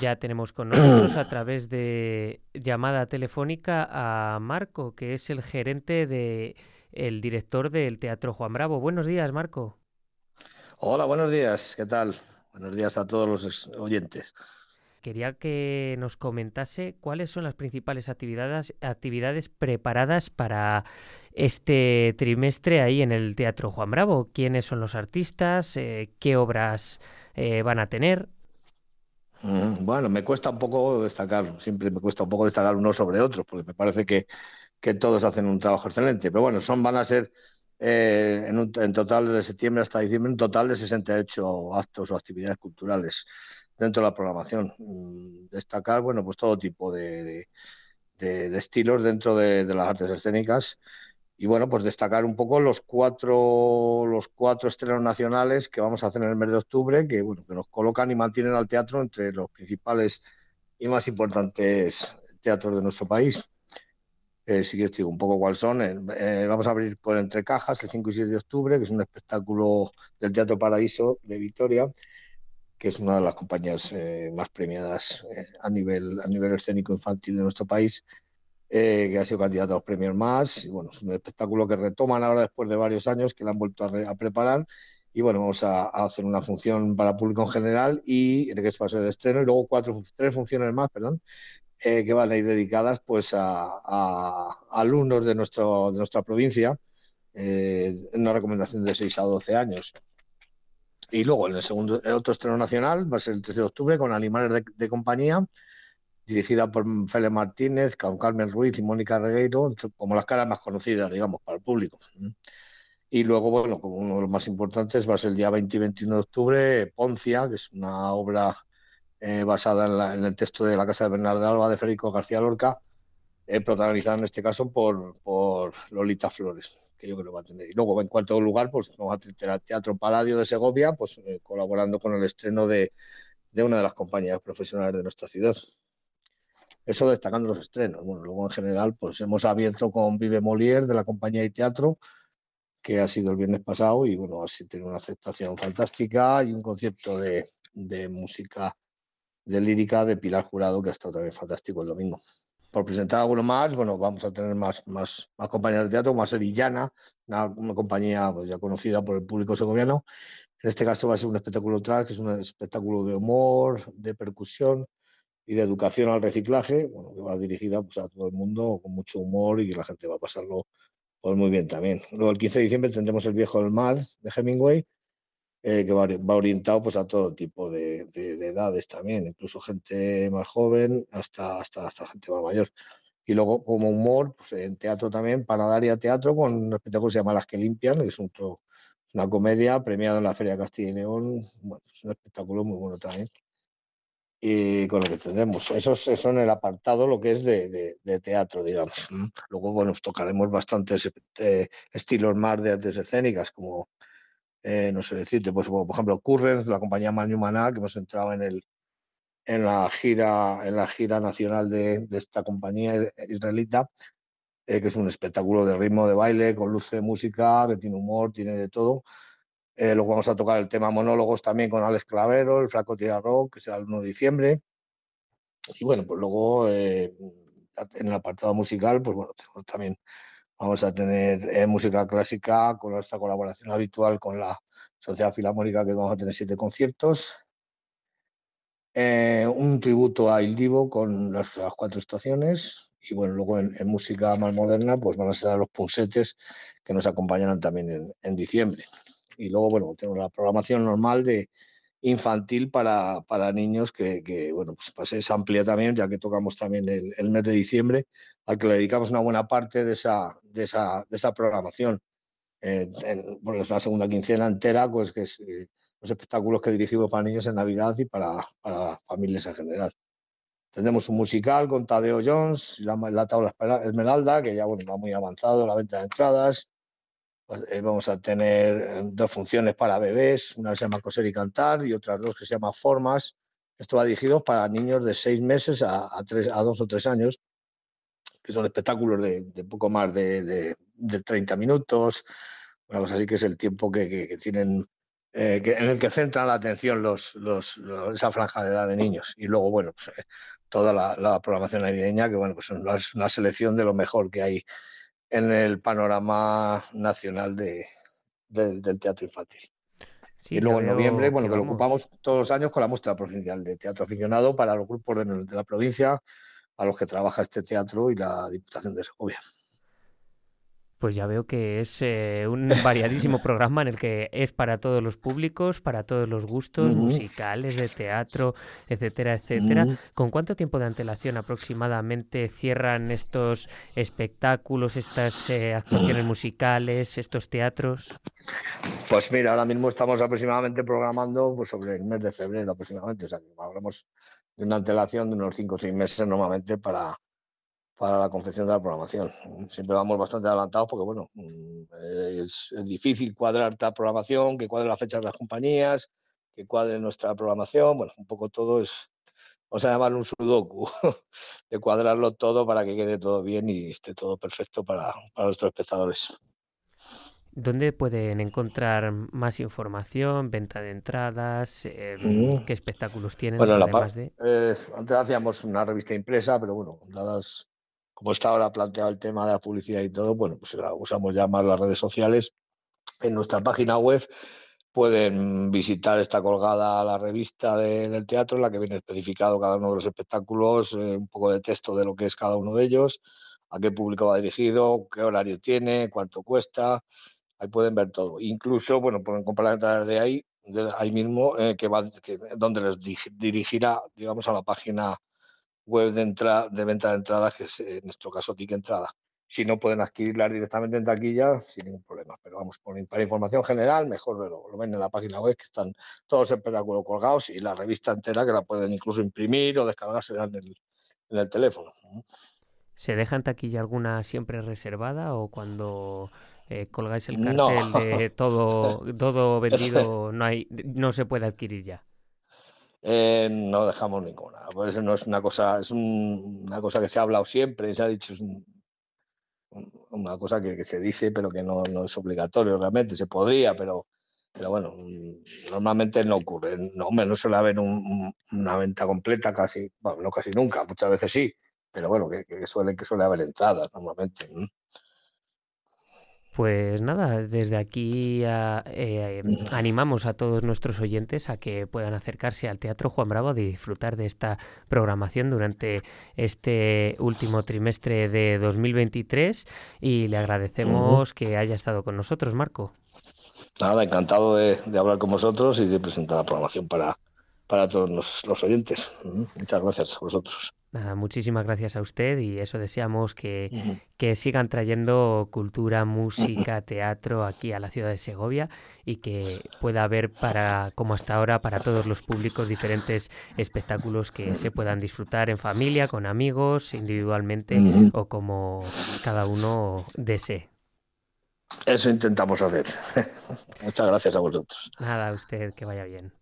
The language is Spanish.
Ya tenemos con nosotros a través de llamada telefónica a Marco, que es el gerente de el director del Teatro Juan Bravo. Buenos días, Marco. Hola, buenos días. ¿Qué tal? Buenos días a todos los oyentes. Quería que nos comentase cuáles son las principales actividades, actividades preparadas para este trimestre ahí en el Teatro Juan Bravo. ¿Quiénes son los artistas? Eh, ¿Qué obras eh, van a tener? Bueno, me cuesta un poco destacar, siempre me cuesta un poco destacar unos sobre otros, porque me parece que, que todos hacen un trabajo excelente. Pero bueno, son van a ser eh, en, un, en, total de septiembre hasta diciembre un total de 68 actos o actividades culturales dentro de la programación. Mm, destacar, bueno, pues todo tipo de, de estilos dentro de, las artes escénicas y bueno, pues destacar un poco los cuatro, los cuatro estrenos nacionales que vamos a hacer en el mes de octubre, que, bueno, que nos colocan y mantienen al teatro entre los principales y más importantes teatros de nuestro país. Eh, si quieres digo un poco cuáles son. Eh, eh, vamos a abrir por Entre Cajas el 5 y 6 de octubre, que es un espectáculo del Teatro Paraíso de Vitoria, que es una de las compañías eh, más premiadas eh, a, nivel, a nivel escénico infantil de nuestro país eh, que ha sido candidato a los premios más. Y bueno, es un espectáculo que retoman ahora después de varios años, que la han vuelto a, re, a preparar. Y bueno, vamos a, a, hacer una función para público en general y que es ser el estreno, y luego cuatro, tres funciones más, perdón, eh, que van a ir dedicadas pues a, a alumnos de, nuestro, de nuestra provincia, eh, en una recomendación de 6 a 12 años. Y luego en el segundo, el otro estreno nacional va a ser el 13 de octubre con Animales de, de Compañía, dirigida por Félix Martínez, con Carmen Ruiz y Mónica Regueiro, como las caras más conocidas, digamos, para el público. Y luego, bueno, como uno de los más importantes, va a ser el día 20 y 21 de octubre, Poncia, que es una obra eh, basada en, la, en, el texto de La Casa de Bernardo Alba de Federico García Lorca, eh, protagonizada en este caso por, por, Lolita Flores, que yo creo que va a tener. Y luego, en cuarto lugar, pues vamos a tener al Teatro Paladio de Segovia, pues eh, colaborando con el estreno de, de una de las compañías profesionales de nuestra ciudad. Eso destacando los estrenos. Bueno, luego en general, pues hemos abierto con Vive Molière de la compañía de teatro, que ha sido el viernes pasado y bueno, así tiene una aceptación fantástica y un concierto de, de música de lírica de Pilar Jurado que ha estado también fantástico el domingo. Por presentar alguno más, bueno, vamos a tener más, más, más compañías de teatro, como va a ser Illana, una, una compañía pues, ya conocida por el público segoviano. En este caso va a ser un espectáculo tras, que es un espectáculo de humor, de percusión, y de educación al reciclaje, bueno, que va dirigida pues, a todo el mundo con mucho humor y que la gente va a pasarlo pues, muy bien también. Luego el 15 de diciembre tendremos El Viejo del Mar de Hemingway, eh, que va, va, orientado pues, a todo tipo de, de, de, edades también, incluso gente más joven hasta, hasta, hasta gente más mayor. Y luego como humor, pues, en teatro también, Panadaria Teatro, con un espectáculo que se llama Las que limpian, que es un, una comedia premiada en la Feria de Castilla y León, bueno, es un espectáculo muy bueno también y con lo que tendremos. Eso es en el apartado, lo que es de, de, de teatro, digamos. Luego, bueno, tocaremos bastantes eh, estilos más de artes escénicas, como, eh, no sé decirte, pues, por ejemplo, Currens, la compañía Manu Maná, que hemos entrado en, el, en, la, gira, en la gira nacional de, de esta compañía israelita, eh, que es un espectáculo de ritmo de baile, con de música, que tiene humor, tiene de todo. Eh, luego vamos a tocar el tema monólogos también con Alex Clavero, el Flaco Tira Rock, que será el 1 de diciembre. Y bueno, pues luego eh, en el apartado musical, pues bueno, también vamos a tener eh, música clásica con nuestra colaboración habitual con la Sociedad Filarmónica, que vamos a tener siete conciertos. Un tributo a Il Divo con las, cuatro estaciones. Y bueno, luego en, música más moderna, pues van a ser los punsetes que nos acompañarán también en diciembre y luego, bueno, tenemos la programación normal de infantil para, para niños que, que, bueno, pues, pues es amplia también, ya que tocamos también el, el, mes de diciembre, al que le dedicamos una buena parte de esa, de esa, de esa programación. Eh, en, bueno, es la segunda quincena entera, pues que es eh, los espectáculos que dirigimos para niños en Navidad y para, para familias en general. Tendremos un musical con Tadeo Jones, la, la tabla Esmeralda, que ya bueno, va muy avanzado, la venta de entradas, vamos a tener eh, dos funciones para bebés, una se llama Coser y Cantar y otras dos que se llama Formas. Esto va dirigido para niños de seis meses a, a, tres, a dos o tres años, que son espectáculos de, de poco más de, de, de, 30 minutos, una cosa así que es el tiempo que, que, que tienen eh, que, en el que centran la atención los, los, esa franja de edad de niños. Y luego, bueno, pues, eh, toda la, programación navideña, que bueno, pues es una selección de lo mejor que hay en el panorama nacional de, del teatro infantil. y luego en noviembre, bueno, que, lo ocupamos todos los años con la muestra provincial de teatro aficionado para los grupos de, de la provincia a los que trabaja este teatro y la Diputación de Segovia. Pues ya veo que es eh, un variadísimo programa en el que es para todos los públicos, para todos los gustos, musicales, de teatro, etcétera, etcétera. ¿Con cuánto tiempo de antelación aproximadamente cierran estos espectáculos, estas eh, actuaciones musicales, estos teatros? Pues mira, ahora mismo estamos aproximadamente programando pues, sobre el mes de febrero aproximadamente. O sea, hablamos de una antelación de unos cinco o seis meses normalmente para, para la confección de la programación. Siempre vamos bastante adelantados porque, bueno, mm, es, difícil cuadrar esta programación, que cuadre las fechas de las compañías, que cuadre nuestra programación. Bueno, un poco todo es, vamos a llamar un sudoku, de cuadrarlo todo para que quede todo bien y esté todo perfecto para, nuestros espectadores. ¿Dónde pueden encontrar más información, venta de entradas, em, qué espectáculos tienen? Bueno, además de... Eh, antes hacíamos una revista impresa, pero bueno, dadas como está ahora planteado el tema de la publicidad y todo, bueno, pues usamos ya más las redes sociales. En nuestra página web pueden visitar, esta colgada la revista del teatro en la que viene especificado cada uno de los espectáculos, eh, un poco de texto de lo que es cada uno de ellos, a qué público va dirigido, qué horario tiene, cuánto cuesta, ahí pueden ver todo. Incluso, bueno, pueden comprar entradas de ahí, ahí mismo, eh, que va, donde les dirigirá, digamos, a la página web de, entrada, de venta de entradas, que es en nuestro caso Ticket Entrada. Si no pueden adquirirlas directamente en taquilla, sin ningún problema. Pero vamos, para información general, mejor lo, lo ven en la página web, que están todos los espectáculos colgados y la revista entera que la pueden incluso imprimir o descargarse en el, en el teléfono. ¿Se deja en taquilla alguna siempre reservada o cuando eh, colgáis el cartel de todo, todo vendido no, hay, no se puede adquirir ya? Eh, no dejamos ninguna. Por eso no es una cosa, es una cosa que se ha hablado siempre, se ha dicho, es una cosa que, se dice, pero que no, es obligatorio realmente. Se podría, pero, pero bueno, normalmente no ocurre. No, no suele haber una venta completa casi, bueno, no casi nunca, muchas veces sí, pero bueno, que, suele, que suele haber entradas normalmente. Pues nada, desde aquí eh, animamos a todos nuestros oyentes a que puedan acercarse al Teatro Juan Bravo a disfrutar de esta programación durante este último trimestre de 2023 y le agradecemos que haya estado con nosotros, Marco. Nada, encantado de, hablar con vosotros y de presentar la programación para, para todos los, oyentes. Muchas gracias a vosotros. Nada, muchísimas gracias a usted y eso deseamos que, que, sigan trayendo cultura, música, teatro aquí a la ciudad de Segovia y que pueda haber para, como hasta ahora, para todos los públicos diferentes espectáculos que se puedan disfrutar en familia, con amigos, individualmente o como cada uno desee. Eso intentamos hacer. Muchas gracias a vosotros. Nada, a usted, que vaya bien.